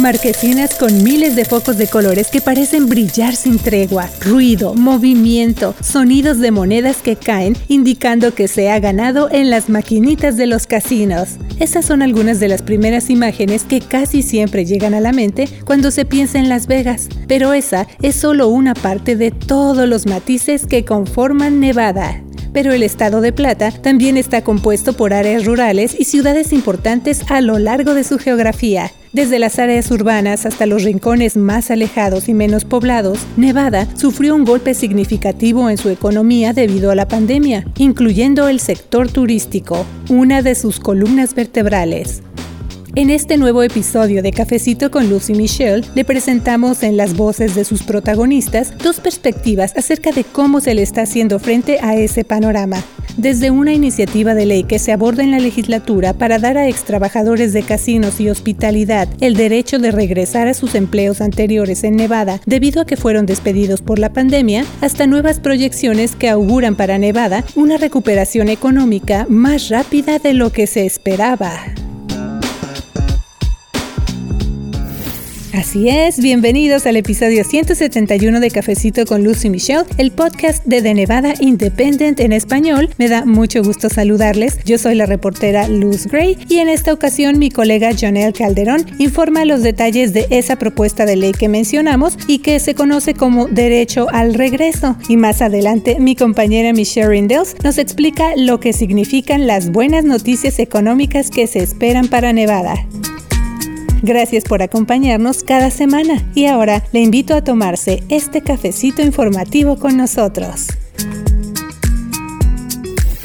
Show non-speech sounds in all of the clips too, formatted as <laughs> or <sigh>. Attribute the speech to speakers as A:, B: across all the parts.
A: Marquesinas con miles de focos de colores que parecen brillar sin tregua, ruido, movimiento, sonidos de monedas que caen indicando que se ha ganado en las maquinitas de los casinos. Esas son algunas de las primeras imágenes que casi siempre llegan a la mente cuando se piensa en Las Vegas, pero esa es solo una parte de todos los matices que conforman Nevada pero el estado de Plata también está compuesto por áreas rurales y ciudades importantes a lo largo de su geografía. Desde las áreas urbanas hasta los rincones más alejados y menos poblados, Nevada sufrió un golpe significativo en su economía debido a la pandemia, incluyendo el sector turístico, una de sus columnas vertebrales. En este nuevo episodio de Cafecito con Lucy Michelle, le presentamos en las voces de sus protagonistas dos perspectivas acerca de cómo se le está haciendo frente a ese panorama. Desde una iniciativa de ley que se aborda en la legislatura para dar a extrabajadores de casinos y hospitalidad el derecho de regresar a sus empleos anteriores en Nevada debido a que fueron despedidos por la pandemia, hasta nuevas proyecciones que auguran para Nevada una recuperación económica más rápida de lo que se esperaba. Así es, bienvenidos al episodio 171 de Cafecito con Lucy Michelle, el podcast de The Nevada Independent en español. Me da mucho gusto saludarles. Yo soy la reportera Luz Gray y en esta ocasión mi colega Jonel Calderón informa los detalles de esa propuesta de ley que mencionamos y que se conoce como derecho al regreso. Y más adelante mi compañera Michelle Rindels nos explica lo que significan las buenas noticias económicas que se esperan para Nevada. Gracias por acompañarnos cada semana y ahora le invito a tomarse este cafecito informativo con nosotros.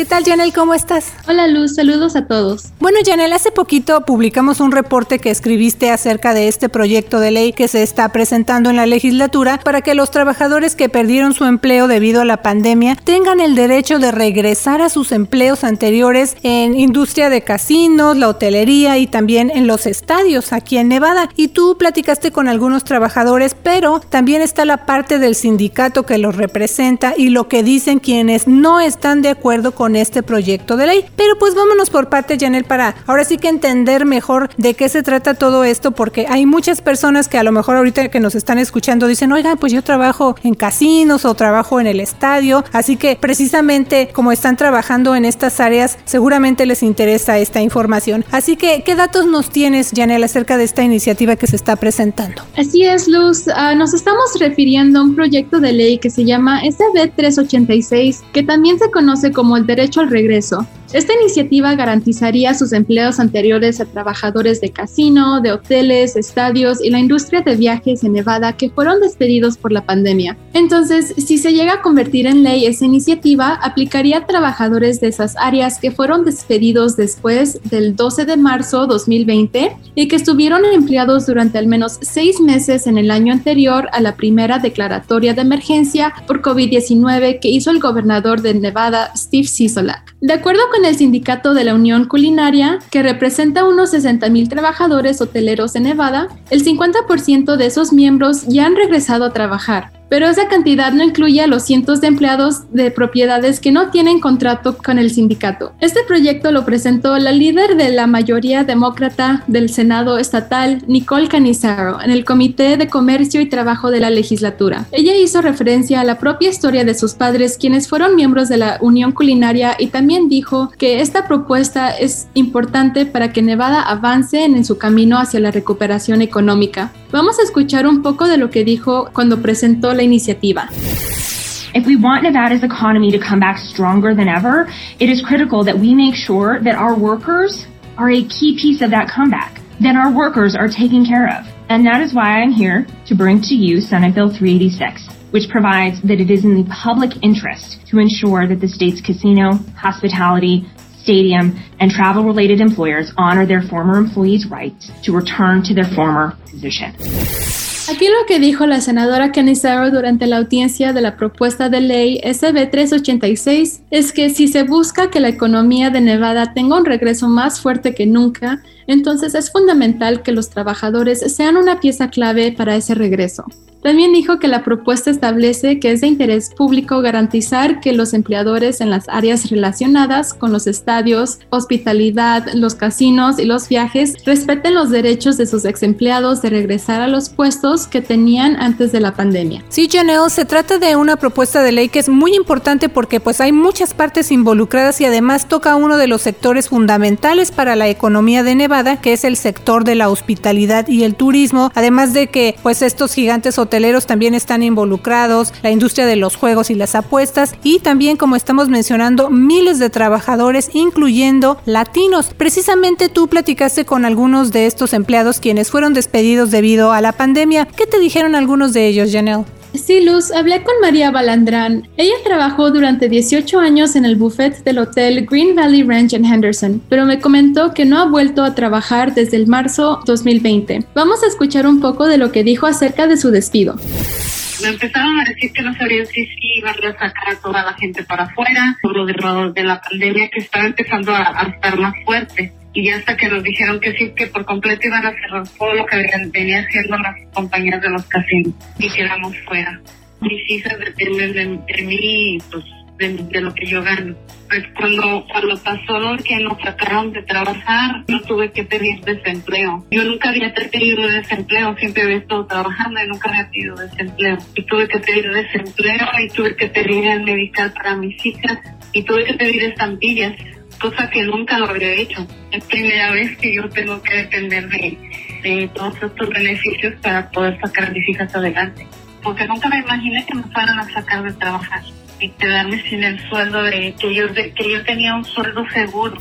A: ¿Qué tal, Janel? ¿Cómo estás?
B: Hola, Luz. Saludos a todos.
A: Bueno, Janel, hace poquito publicamos un reporte que escribiste acerca de este proyecto de ley que se está presentando en la legislatura para que los trabajadores que perdieron su empleo debido a la pandemia tengan el derecho de regresar a sus empleos anteriores en industria de casinos, la hotelería y también en los estadios aquí en Nevada. Y tú platicaste con algunos trabajadores, pero también está la parte del sindicato que los representa y lo que dicen quienes no están de acuerdo con este proyecto de ley. Pero pues vámonos por parte, Janel, para ahora sí que entender mejor de qué se trata todo esto, porque hay muchas personas que a lo mejor ahorita que nos están escuchando dicen, oigan, pues yo trabajo en casinos o trabajo en el estadio, así que precisamente como están trabajando en estas áreas, seguramente les interesa esta información. Así que, ¿qué datos nos tienes, Janel, acerca de esta iniciativa que se está presentando?
B: Así es, Luz. Ah, nos estamos refiriendo a un proyecto de ley que se llama SB 386, que también se conoce como el derecho al regreso. Esta iniciativa garantizaría sus empleos anteriores a trabajadores de casino, de hoteles, estadios y la industria de viajes en Nevada que fueron despedidos por la pandemia. Entonces, si se llega a convertir en ley esa iniciativa, aplicaría a trabajadores de esas áreas que fueron despedidos después del 12 de marzo 2020 y que estuvieron empleados durante al menos seis meses en el año anterior a la primera declaratoria de emergencia por COVID-19 que hizo el gobernador de Nevada, Steve Sisolak. De acuerdo con el sindicato de la Unión Culinaria, que representa unos 60 mil trabajadores hoteleros en Nevada, el 50% de esos miembros ya han regresado a trabajar pero esa cantidad no incluye a los cientos de empleados de propiedades que no tienen contrato con el sindicato. Este proyecto lo presentó la líder de la mayoría demócrata del Senado estatal, Nicole Canizaro, en el Comité de Comercio y Trabajo de la legislatura. Ella hizo referencia a la propia historia de sus padres, quienes fueron miembros de la Unión Culinaria, y también dijo que esta propuesta es importante para que Nevada avance en su camino hacia la recuperación económica. Vamos a escuchar un poco de lo que dijo cuando presentó la iniciativa.
C: If we want Nevada's economy to come back stronger than ever, it is critical that we make sure that our workers are a key piece of that comeback, that our workers are taken care of. And that is why I'm here to bring to you Senate Bill 386, which provides that it is in the public interest to ensure that the state's casino, hospitality, stadium, and travel related employers honor their former employees' rights to return to their former position.
B: Aquí lo que dijo la senadora Kenny Sarah durante la audiencia de la propuesta de ley SB 386 es que si se busca que la economía de Nevada tenga un regreso más fuerte que nunca, entonces es fundamental que los trabajadores sean una pieza clave para ese regreso. También dijo que la propuesta establece que es de interés público garantizar que los empleadores en las áreas relacionadas con los estadios, hospitalidad, los casinos y los viajes respeten los derechos de sus ex empleados de regresar a los puestos que tenían antes de la pandemia.
A: Sí, Janelle, se trata de una propuesta de ley que es muy importante porque pues hay muchas partes involucradas y además toca uno de los sectores fundamentales para la economía de Nevada, que es el sector de la hospitalidad y el turismo, además de que pues estos gigantes hoteleros también están involucrados, la industria de los juegos y las apuestas y también como estamos mencionando miles de trabajadores incluyendo latinos. Precisamente tú platicaste con algunos de estos empleados quienes fueron despedidos debido a la pandemia. ¿Qué te dijeron algunos de ellos, Janelle?
B: Sí, Luz, hablé con María Balandrán. Ella trabajó durante 18 años en el buffet del hotel Green Valley Ranch en Henderson, pero me comentó que no ha vuelto a trabajar desde el marzo 2020. Vamos a escuchar un poco de lo que dijo acerca de su despido.
D: Me empezaron a decir que no sabían si iban a sacar a toda la gente para afuera por lo de, la pandemia que estaba empezando a estar más fuerte y ya hasta que nos dijeron que sí, que por completo iban a cerrar todo lo que venía haciendo las compañías de los casinos y quedamos fuera. Mis hijas dependen de, mí, pues de, lo que yo gano. Pues cuando, cuando pasó lo que nos sacaron de trabajar, no tuve que pedir desempleo. Yo nunca había pedido desempleo, siempre había estado trabajando y nunca había pedido desempleo. Y tuve que pedir desempleo y tuve que pedir el medical para mis hijas y tuve que pedir estampillas cosa que nunca lo habría hecho. Es primera vez que yo tengo que depender de, todos estos beneficios para poder sacar mis hijas adelante. Porque nunca me imaginé que me fueran a sacar de trabajar y quedarme sin el sueldo de que yo, de, que yo tenía un sueldo seguro.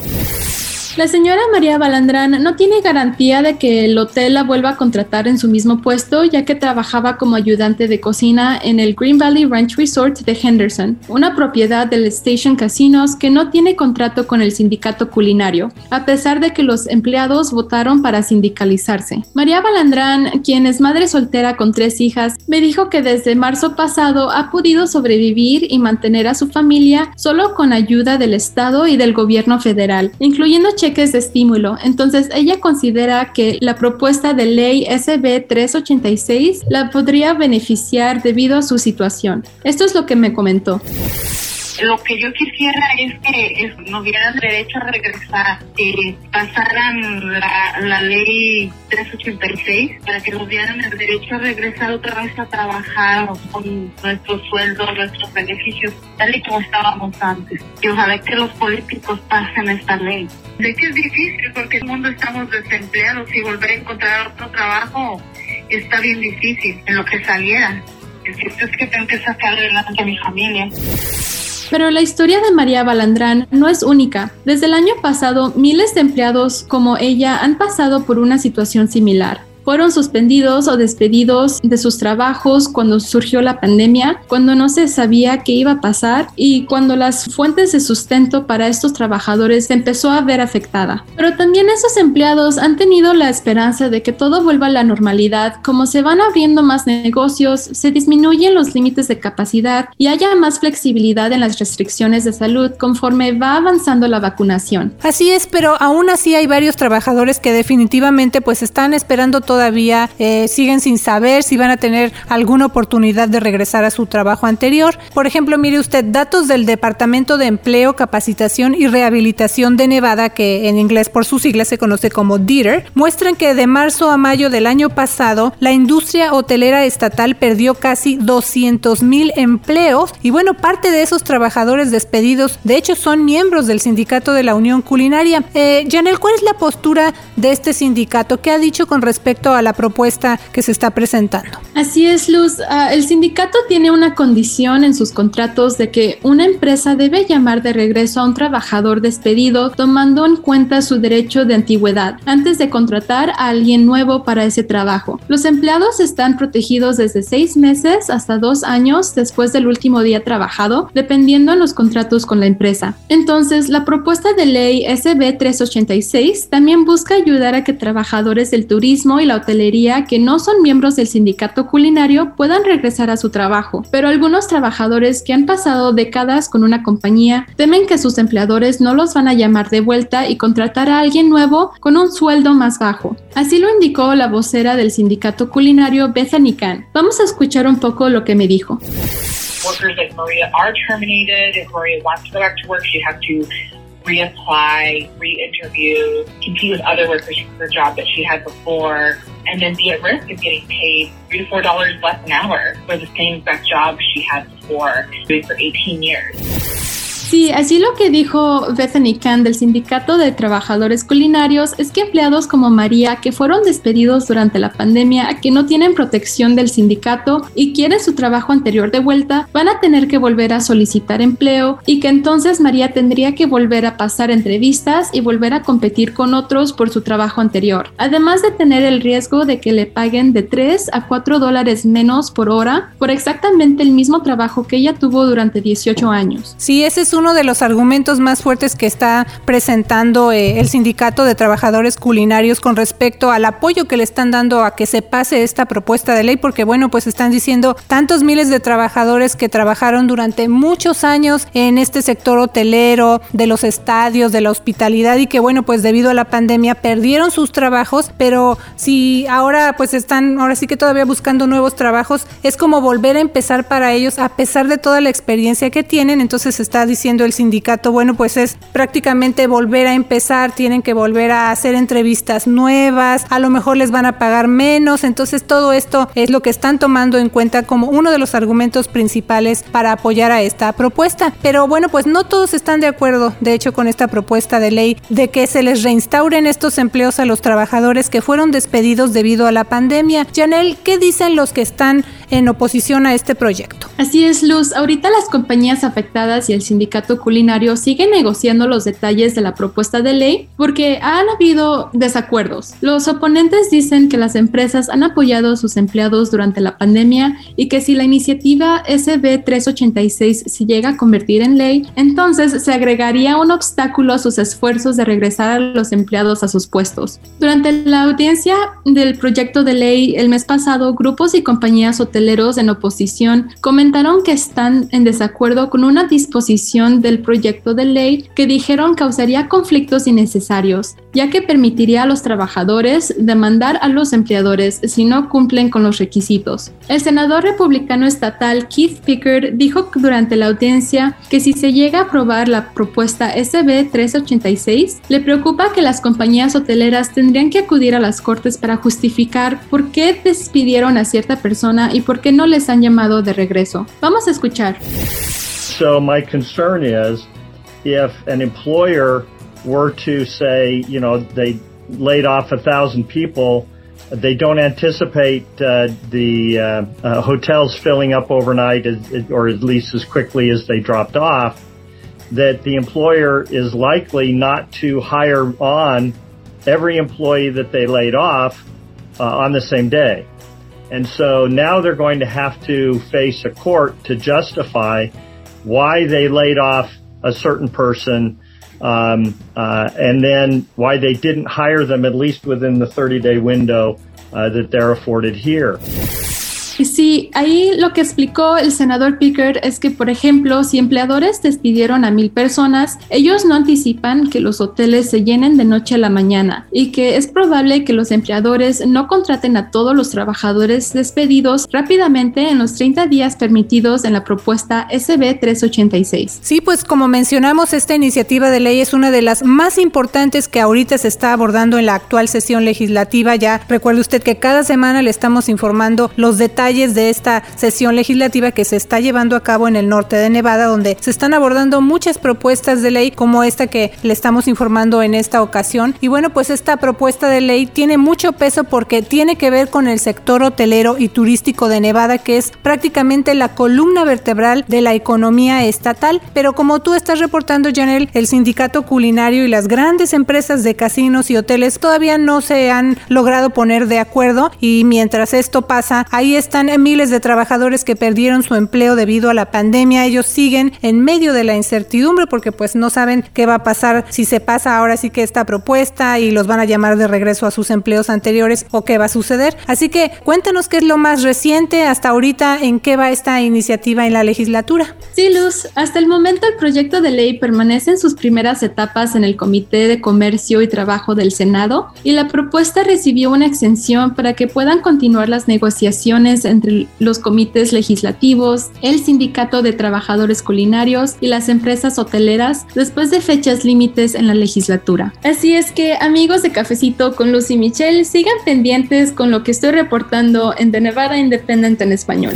B: La señora María Balandrán no tiene garantía de que el hotel la vuelva a contratar en su mismo puesto, ya que trabajaba como ayudante de cocina en el Green Valley Ranch Resort de Henderson, una propiedad del Station Casinos que no tiene contrato con el sindicato culinario, a pesar de que los empleados votaron para sindicalizarse. María Balandrán, quien es madre soltera con tres hijas, me dijo que desde marzo pasado ha podido sobrevivir y mantener a su familia solo con ayuda del Estado y del gobierno federal, incluyendo cheques de estímulo. Entonces, ella considera que la propuesta de ley SB 386 la podría beneficiar debido a su situación. Esto es lo que me comentó.
D: Lo que yo quisiera es que nos dieran derecho a regresar, que pasaran la, la ley 386 para que nos dieran el derecho a regresar otra vez a trabajar con nuestros sueldos, nuestros beneficios, tal y como estábamos antes. Y ojalá que los políticos pasen esta ley. Sé que es difícil porque el mundo estamos desempleados y volver a encontrar otro trabajo está bien difícil en lo que saliera. El cierto es que tengo que sacar adelante a mi familia.
B: Pero la historia de María Balandrán no es única. Desde el año pasado, miles de empleados como ella han pasado por una situación similar fueron suspendidos o despedidos de sus trabajos cuando surgió la pandemia, cuando no se sabía qué iba a pasar y cuando las fuentes de sustento para estos trabajadores se empezó a ver afectada. Pero también esos empleados han tenido la esperanza de que todo vuelva a la normalidad, como se van abriendo más negocios, se disminuyen los límites de capacidad y haya más flexibilidad en las restricciones de salud conforme va avanzando la vacunación.
A: Así es, pero aún así hay varios trabajadores que definitivamente pues están esperando todo todavía eh, siguen sin saber si van a tener alguna oportunidad de regresar a su trabajo anterior. Por ejemplo, mire usted, datos del Departamento de Empleo, Capacitación y Rehabilitación de Nevada, que en inglés por sus siglas se conoce como DITER, muestran que de marzo a mayo del año pasado, la industria hotelera estatal perdió casi 200 mil empleos y bueno, parte de esos trabajadores despedidos, de hecho, son miembros del sindicato de la Unión Culinaria. Eh, Janel, ¿cuál es la postura de este sindicato? ¿Qué ha dicho con respecto a la propuesta que se está presentando.
B: Así es, Luz. Ah, el sindicato tiene una condición en sus contratos de que una empresa debe llamar de regreso a un trabajador despedido tomando en cuenta su derecho de antigüedad antes de contratar a alguien nuevo para ese trabajo. Los empleados están protegidos desde seis meses hasta dos años después del último día trabajado, dependiendo en los contratos con la empresa. Entonces, la propuesta de ley SB 386 también busca ayudar a que trabajadores del turismo y la hotelería que no son miembros del sindicato culinario puedan regresar a su trabajo. Pero algunos trabajadores que han pasado décadas con una compañía temen que sus empleadores no los van a llamar de vuelta y contratar a alguien nuevo con un sueldo más bajo. Así lo indicó la vocera del sindicato culinario Bethany Khan. Vamos a escuchar un poco lo que me dijo.
E: Reapply, re-interview, compete with other workers for the job that she had before, and then be at risk of getting paid three to four dollars less an hour for the same exact job she had before, doing for 18 years.
B: Sí, así lo que dijo Bethany Khan del Sindicato de Trabajadores Culinarios es que empleados como María, que fueron despedidos durante la pandemia, que no tienen protección del sindicato y quieren su trabajo anterior de vuelta, van a tener que volver a solicitar empleo y que entonces María tendría que volver a pasar entrevistas y volver a competir con otros por su trabajo anterior, además de tener el riesgo de que le paguen de 3 a 4 dólares menos por hora por exactamente el mismo trabajo que ella tuvo durante 18 años.
A: Sí, ese es un uno de los argumentos más fuertes que está presentando eh, el Sindicato de Trabajadores Culinarios con respecto al apoyo que le están dando a que se pase esta propuesta de ley, porque bueno, pues están diciendo tantos miles de trabajadores que trabajaron durante muchos años en este sector hotelero, de los estadios, de la hospitalidad y que bueno, pues debido a la pandemia perdieron sus trabajos, pero si ahora pues están, ahora sí que todavía buscando nuevos trabajos, es como volver a empezar para ellos a pesar de toda la experiencia que tienen, entonces está diciendo el sindicato, bueno, pues es prácticamente volver a empezar, tienen que volver a hacer entrevistas nuevas, a lo mejor les van a pagar menos, entonces todo esto es lo que están tomando en cuenta como uno de los argumentos principales para apoyar a esta propuesta. Pero bueno, pues no todos están de acuerdo, de hecho, con esta propuesta de ley de que se les reinstauren estos empleos a los trabajadores que fueron despedidos debido a la pandemia. Janel, ¿qué dicen los que están en oposición a este proyecto?
B: Así es, Luz. Ahorita las compañías afectadas y el sindicato Culinario sigue negociando los detalles de la propuesta de ley porque han habido desacuerdos. Los oponentes dicen que las empresas han apoyado a sus empleados durante la pandemia y que si la iniciativa SB 386 se llega a convertir en ley, entonces se agregaría un obstáculo a sus esfuerzos de regresar a los empleados a sus puestos. Durante la audiencia del proyecto de ley el mes pasado, grupos y compañías hoteleros en oposición comentaron que están en desacuerdo con una disposición del proyecto de ley que dijeron causaría conflictos innecesarios, ya que permitiría a los trabajadores demandar a los empleadores si no cumplen con los requisitos. El senador republicano estatal Keith Pickard dijo durante la audiencia que si se llega a aprobar la propuesta SB 386, le preocupa que las compañías hoteleras tendrían que acudir a las cortes para justificar por qué despidieron a cierta persona y por qué no les han llamado de regreso. Vamos a escuchar.
F: So my concern is if an employer were to say, you know, they laid off a thousand people, they don't anticipate uh, the uh, uh, hotels filling up overnight, as, or at least as quickly as they dropped off. That the employer is likely not to hire on every employee that they laid off uh, on the same day. And so now they're going to have to face a court to justify why they laid off a certain person, um, uh, and then why they didn't hire them at least within the 30 day window uh, that they're afforded here.
B: Sí, ahí lo que explicó el senador Picker es que, por ejemplo, si empleadores despidieron a mil personas, ellos no anticipan que los hoteles se llenen de noche a la mañana y que es probable que los empleadores no contraten a todos los trabajadores despedidos rápidamente en los 30 días permitidos en la propuesta SB 386.
A: Sí, pues como mencionamos, esta iniciativa de ley es una de las más importantes que ahorita se está abordando en la actual sesión legislativa. Ya recuerde usted que cada semana le estamos informando los detalles de esta sesión legislativa que se está llevando a cabo en el norte de Nevada, donde se están abordando muchas propuestas de ley como esta que le estamos informando en esta ocasión. Y bueno, pues esta propuesta de ley tiene mucho peso porque tiene que ver con el sector hotelero y turístico de Nevada, que es prácticamente la columna vertebral de la economía estatal. Pero como tú estás reportando, Janel, el sindicato culinario y las grandes empresas de casinos y hoteles todavía no se han logrado poner de acuerdo y mientras esto pasa, ahí está están miles de trabajadores que perdieron su empleo debido a la pandemia. Ellos siguen en medio de la incertidumbre porque pues no saben qué va a pasar si se pasa ahora sí que esta propuesta y los van a llamar de regreso a sus empleos anteriores o qué va a suceder. Así que cuéntanos qué es lo más reciente hasta ahorita, en qué va esta iniciativa en la legislatura.
B: Sí, Luz, hasta el momento el proyecto de ley permanece en sus primeras etapas en el Comité de Comercio y Trabajo del Senado y la propuesta recibió una exención para que puedan continuar las negociaciones entre los comités legislativos, el Sindicato de Trabajadores Culinarios y las empresas hoteleras después de fechas límites en la legislatura. Así es que amigos de Cafecito con Lucy Michelle, sigan pendientes con lo que estoy reportando en The Nevada Independent en español.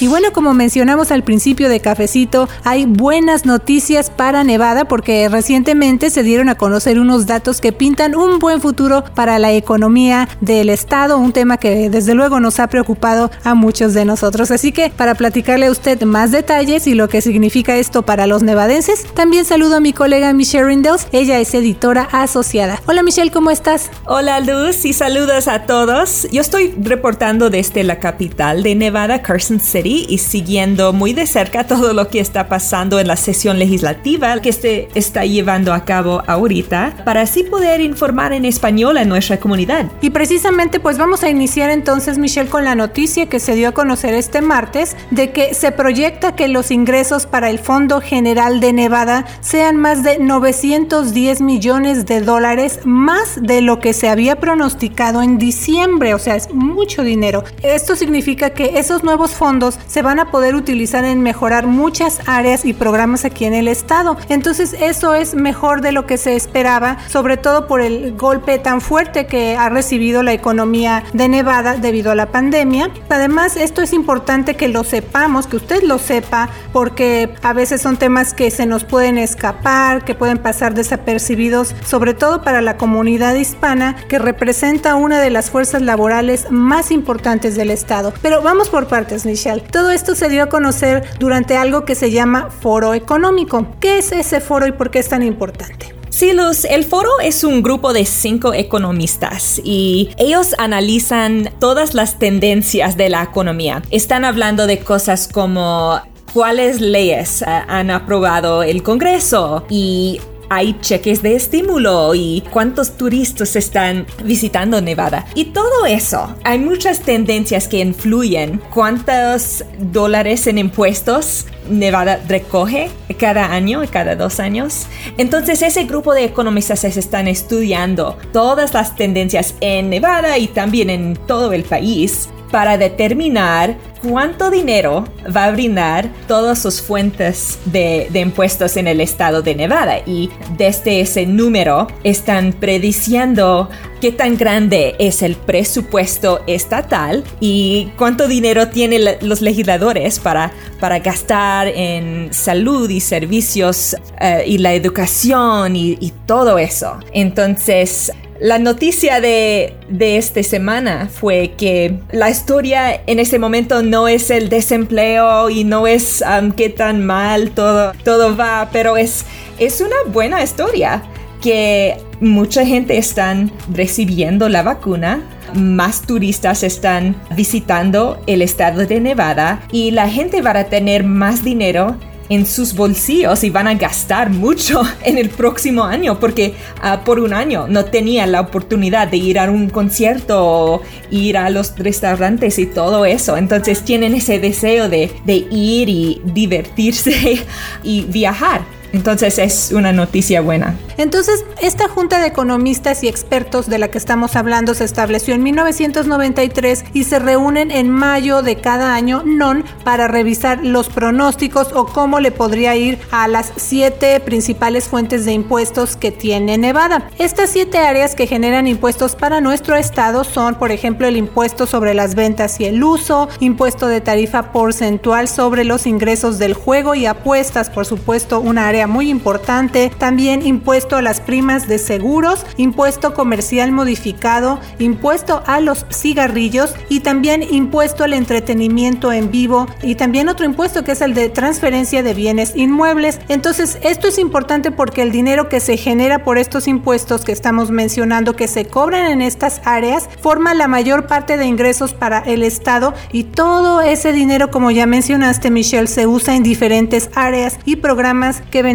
A: Y bueno, como mencionamos al principio de Cafecito, hay buenas noticias para Nevada porque recientemente se dieron a conocer unos datos que pintan un buen futuro para la economía del estado, un tema que desde luego nos ha preocupado a muchos de nosotros. Así que para platicarle a usted más detalles y lo que significa esto para los nevadenses, también saludo a mi colega Michelle Rindels, ella es editora asociada. Hola Michelle, ¿cómo estás?
G: Hola Luz y saludos a todos. Yo estoy reportando desde la capital de Nevada, Carson City y siguiendo muy de cerca todo lo que está pasando en la sesión legislativa que se está llevando a cabo ahorita para así poder informar en español a nuestra comunidad.
A: Y precisamente pues vamos a iniciar entonces Michelle con la noticia que se dio a conocer este martes de que se proyecta que los ingresos para el Fondo General de Nevada sean más de 910 millones de dólares más de lo que se había pronosticado en diciembre, o sea, es mucho dinero. Esto significa que esos nuevos fondos se van a poder utilizar en mejorar muchas áreas y programas aquí en el estado. Entonces eso es mejor de lo que se esperaba, sobre todo por el golpe tan fuerte que ha recibido la economía de Nevada debido a la pandemia. Además, esto es importante que lo sepamos, que usted lo sepa, porque a veces son temas que se nos pueden escapar, que pueden pasar desapercibidos, sobre todo para la comunidad hispana, que representa una de las fuerzas laborales más importantes del estado. Pero vamos por partes, Michelle. Todo esto se dio a conocer durante algo que se llama Foro Económico. ¿Qué es ese foro y por qué es tan importante?
G: Sí, Luz, el foro es un grupo de cinco economistas y ellos analizan todas las tendencias de la economía. Están hablando de cosas como cuáles leyes uh, han aprobado el Congreso y hay cheques de estímulo y cuántos turistas están visitando Nevada. Y todo eso, hay muchas tendencias que influyen cuántos dólares en impuestos Nevada recoge cada año, cada dos años. Entonces ese grupo de economistas están estudiando todas las tendencias en Nevada y también en todo el país para determinar cuánto dinero va a brindar todas sus fuentes de, impuestos en el estado de Nevada. Y desde ese número están prediciendo qué tan grande es el presupuesto estatal y cuánto dinero tienen los legisladores para, para gastar en salud y servicios eh, y la educación y, y todo eso. Entonces, la noticia de, de esta semana fue que la historia en ese momento no es el desempleo y no es um, qué tan mal todo, todo va, pero es, es una buena historia que mucha gente están recibiendo la vacuna, más turistas están visitando el estado de Nevada y la gente va a tener más dinero en sus bolsillos y van a gastar mucho <laughs> en el próximo año porque ah, por un año no tenían la oportunidad de ir a un concierto ir a los restaurantes y todo eso. Entonces tienen ese deseo de, de ir y divertirse <laughs> y viajar. Entonces es una noticia buena.
A: Entonces, esta junta de economistas y expertos de la que estamos hablando se estableció en 1993 y se reúnen en mayo de cada año non para revisar los pronósticos o cómo le podría ir a las siete principales fuentes de impuestos que tiene Nevada. Estas siete áreas que generan impuestos para nuestro estado son, por ejemplo, el impuesto sobre las ventas y el uso, impuesto de tarifa porcentual sobre los ingresos del juego y apuestas, por supuesto, una área muy importante, también impuesto a las primas de seguros, impuesto comercial modificado, impuesto a los cigarrillos y también impuesto al entretenimiento en vivo y también otro impuesto que es el de transferencia de bienes inmuebles. Entonces, esto es importante porque el dinero que se genera por estos impuestos que estamos mencionando que se cobran en estas áreas forma la mayor parte de ingresos para el Estado y todo ese dinero, como ya mencionaste Michelle, se usa en diferentes áreas y programas que benefician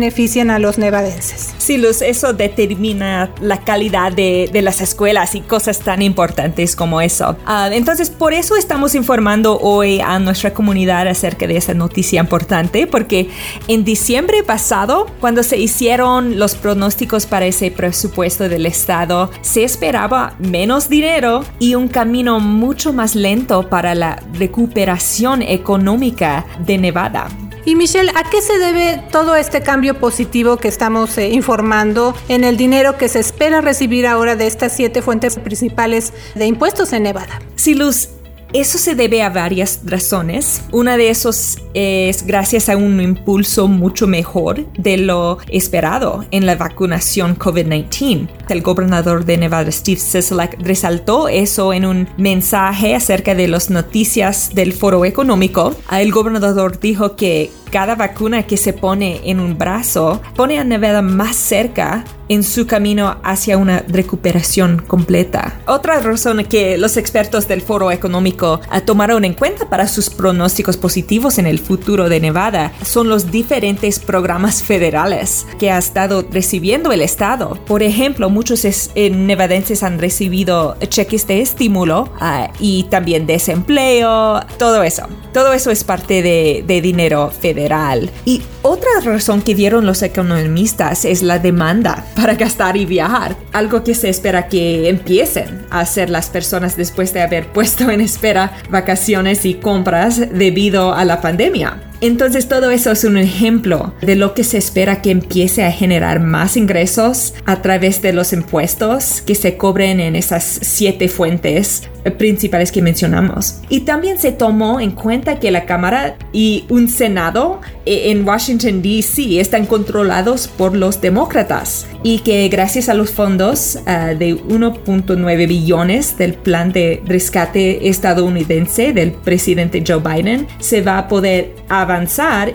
A: a los nevadenses.
G: Sí, Luz, eso determina la calidad de, las escuelas y cosas tan importantes como eso. Uh, entonces, por eso estamos informando hoy a nuestra comunidad acerca de esa noticia importante, porque en diciembre pasado, cuando se hicieron los pronósticos para ese presupuesto del Estado, se esperaba menos dinero y un camino mucho más lento para la recuperación económica de Nevada.
A: Y Michelle, ¿a qué se debe todo este cambio positivo que estamos eh, informando en el dinero que se espera recibir ahora de estas siete fuentes principales de impuestos en Nevada?
G: Sí, Luz, eso se debe a varias razones. Una de esos es gracias a un impulso mucho mejor de lo esperado en la vacunación COVID-19. El gobernador de Nevada, Steve Sisolak, resaltó eso en un mensaje acerca de las noticias del foro económico. El gobernador dijo que cada vacuna que se pone en un brazo pone a Nevada más cerca en su camino hacia una recuperación completa. Otra razón que los expertos del Foro Económico ah, tomaron en cuenta para sus pronósticos positivos en el futuro de Nevada son los diferentes programas federales que ha estado recibiendo el Estado. Por ejemplo, muchos eh, nevadenses han recibido cheques de estímulo uh, y también desempleo, todo eso. Todo eso es parte de dinero federal. Y otra razón que dieron los economistas es la demanda para gastar y viajar, algo que se espera que empiecen a hacer las personas después de haber puesto en espera vacaciones y compras debido a la pandemia. Entonces todo eso es un ejemplo de lo que se espera que empiece a generar más ingresos a través de los impuestos que se cobren en esas siete fuentes principales que mencionamos. Y también se tomó en cuenta que la Cámara y un Senado eh, en Washington, D.C. están controlados por los demócratas y que gracias a los fondos uh, de 1.9 billones del plan de rescate estadounidense del presidente Joe Biden se va a poder avanzar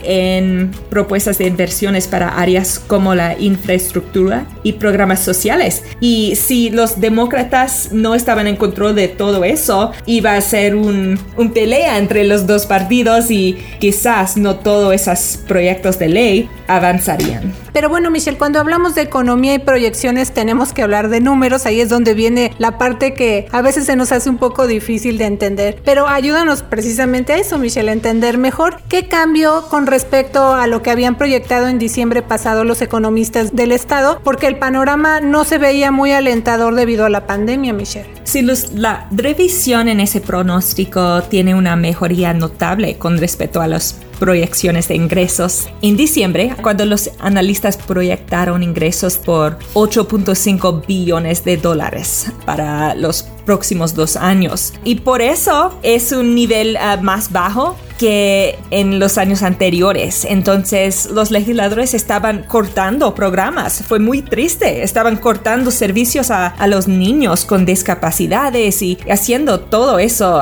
G: en propuestas de inversiones para áreas como la infraestructura y programas sociales. Y si los demócratas no estaban en control de todo eso, iba a ser un, un pelea entre los dos partidos y quizás no todos esos proyectos de ley avanzarían.
A: Pero bueno, Michelle, cuando hablamos de economía y proyecciones tenemos que hablar de números, ahí es donde viene la parte que a veces se nos hace un poco difícil de entender. Pero ayúdanos precisamente a eso, Michelle, a entender mejor qué cambio con respecto a lo que habían proyectado en diciembre pasado los economistas del Estado, porque el panorama no se veía muy alentador debido a la pandemia, Michelle.
G: Sí, Luz, la revisión en ese pronóstico tiene una mejoría notable con respecto a las proyecciones de ingresos. En diciembre, cuando los analistas proyectaron ingresos por 8.5 billones de dólares para los próximos dos años. Y por eso es un nivel uh, más bajo que en los años anteriores. Entonces los legisladores estaban cortando programas. Fue muy triste. Estaban cortando servicios a, a los niños con discapacidades y haciendo todo eso,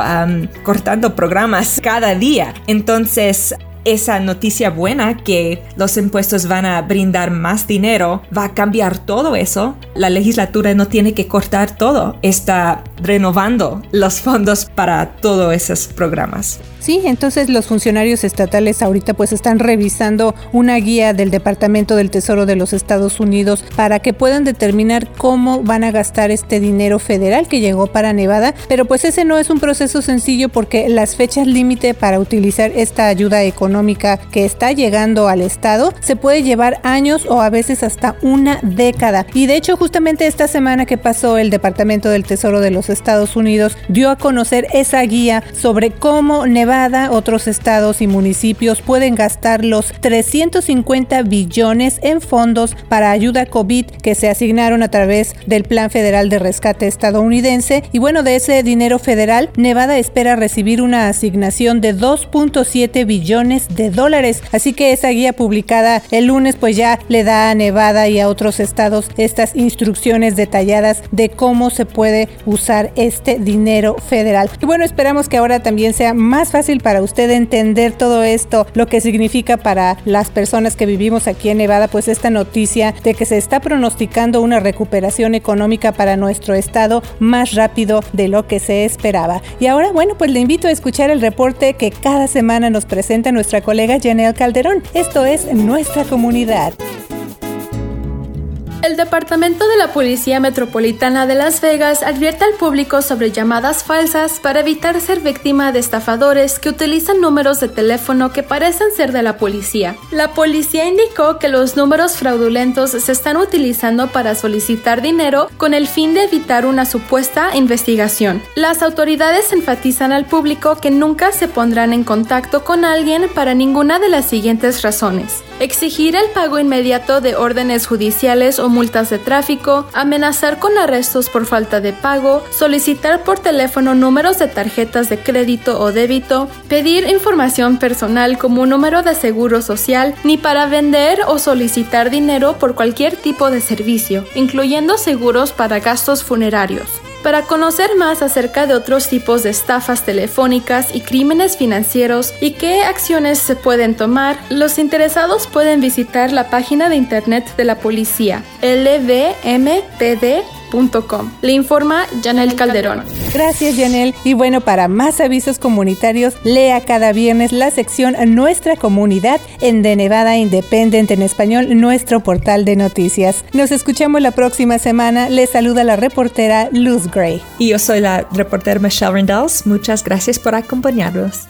G: cortando programas cada día. Entonces esa noticia buena que los impuestos van a brindar más dinero va a cambiar todo eso. La legislatura no tiene que cortar todo, está renovando los fondos para todos esos programas.
A: Sí, entonces los funcionarios estatales ahorita pues están revisando una guía del Departamento del Tesoro de los Estados Unidos para que puedan determinar cómo van a gastar este dinero federal que llegó para Nevada, pero pues ese no es un proceso sencillo porque las fechas límite para utilizar esta ayuda económica que está llegando al estado se puede llevar años o a veces hasta una década. Y de hecho justamente esta semana que pasó el Departamento del Tesoro de los Estados Unidos dio a conocer esa guía sobre cómo Nevada Nevada, otros estados y municipios pueden gastar los 350 billones en fondos para ayuda COVID que se asignaron a través del Plan Federal de Rescate estadounidense. Y bueno, de ese dinero federal, Nevada espera recibir una asignación de 2.7 billones de dólares. Así que esa guía publicada el lunes pues ya le da a Nevada y a otros estados estas instrucciones detalladas de cómo se puede usar este dinero federal. Y bueno, esperamos que ahora también sea más fácil para usted entender todo esto, lo que significa para las personas que vivimos aquí en Nevada, pues esta noticia de que se está pronosticando una recuperación económica para nuestro estado más rápido de lo que se esperaba. Y ahora, bueno, pues le invito a escuchar el reporte que cada semana nos presenta nuestra colega Janelle Calderón. Esto es Nuestra Comunidad.
B: El Departamento de la Policía Metropolitana de Las Vegas advierte al público sobre llamadas falsas para evitar ser víctima de estafadores que utilizan números de teléfono que parecen ser de la policía. La policía indicó que los números fraudulentos se están utilizando para solicitar dinero con el fin de evitar una supuesta investigación. Las autoridades enfatizan al público que nunca se pondrán en contacto con alguien para ninguna de las siguientes razones. Exigir el pago inmediato de órdenes judiciales o multas de tráfico, amenazar con arrestos por falta de pago, solicitar por teléfono números de tarjetas de crédito o débito, pedir información personal como un número de seguro social, ni para vender o solicitar dinero por cualquier tipo de servicio, incluyendo seguros para gastos funerarios. Para conocer más acerca de otros tipos de estafas telefónicas y crímenes financieros y qué acciones se pueden tomar, los interesados pueden visitar la página de internet de la policía le informa Janel Calderón.
A: Gracias, Janel. Y bueno, para más avisos comunitarios, lea cada viernes la sección Nuestra Comunidad en The Nevada Independent en español, nuestro portal de noticias. Nos escuchamos la próxima semana. Les saluda la reportera Luz Gray.
G: Y yo soy la reportera Michelle Rendells. Muchas gracias por acompañarnos.